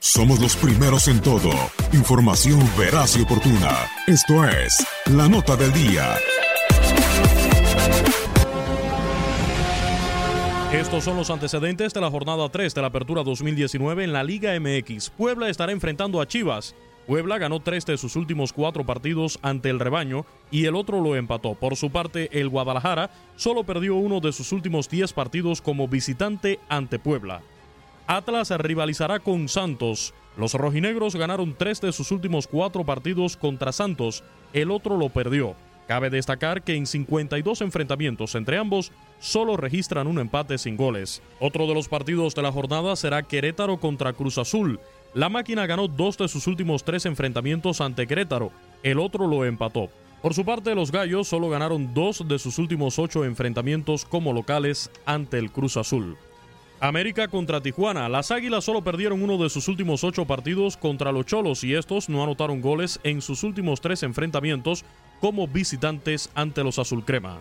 Somos los primeros en todo. Información veraz y oportuna. Esto es La Nota del Día. Estos son los antecedentes de la jornada 3 de la Apertura 2019 en la Liga MX. Puebla estará enfrentando a Chivas. Puebla ganó tres de sus últimos cuatro partidos ante el rebaño y el otro lo empató. Por su parte, el Guadalajara solo perdió uno de sus últimos 10 partidos como visitante ante Puebla. Atlas rivalizará con Santos. Los rojinegros ganaron tres de sus últimos cuatro partidos contra Santos, el otro lo perdió. Cabe destacar que en 52 enfrentamientos entre ambos solo registran un empate sin goles. Otro de los partidos de la jornada será Querétaro contra Cruz Azul. La máquina ganó dos de sus últimos tres enfrentamientos ante Querétaro, el otro lo empató. Por su parte, los Gallos solo ganaron dos de sus últimos ocho enfrentamientos como locales ante el Cruz Azul. América contra Tijuana. Las Águilas solo perdieron uno de sus últimos ocho partidos contra los Cholos y estos no anotaron goles en sus últimos tres enfrentamientos como visitantes ante los Azul Crema.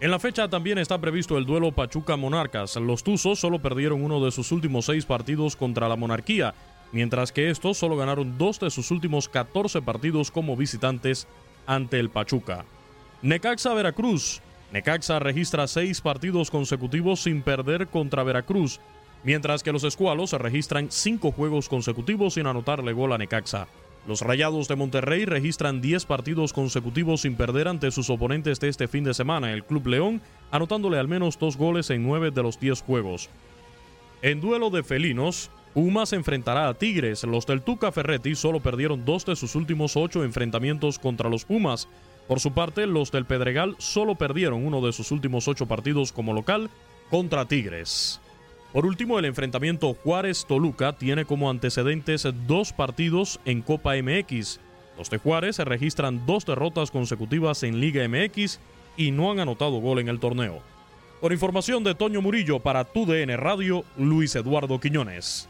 En la fecha también está previsto el duelo Pachuca-Monarcas. Los Tuzos solo perdieron uno de sus últimos seis partidos contra la Monarquía, mientras que estos solo ganaron dos de sus últimos 14 partidos como visitantes ante el Pachuca. Necaxa-Veracruz. Necaxa registra seis partidos consecutivos sin perder contra Veracruz, mientras que los escualos registran cinco juegos consecutivos sin anotarle gol a Necaxa. Los Rayados de Monterrey registran 10 partidos consecutivos sin perder ante sus oponentes de este fin de semana, el Club León, anotándole al menos dos goles en nueve de los 10 juegos. En duelo de felinos, Pumas enfrentará a Tigres. Los del Tuca Ferretti solo perdieron dos de sus últimos ocho enfrentamientos contra los Pumas, por su parte, los del Pedregal solo perdieron uno de sus últimos ocho partidos como local contra Tigres. Por último, el enfrentamiento Juárez-Toluca tiene como antecedentes dos partidos en Copa MX. Los de Juárez se registran dos derrotas consecutivas en Liga MX y no han anotado gol en el torneo. Por información de Toño Murillo para TUDN Radio, Luis Eduardo Quiñones.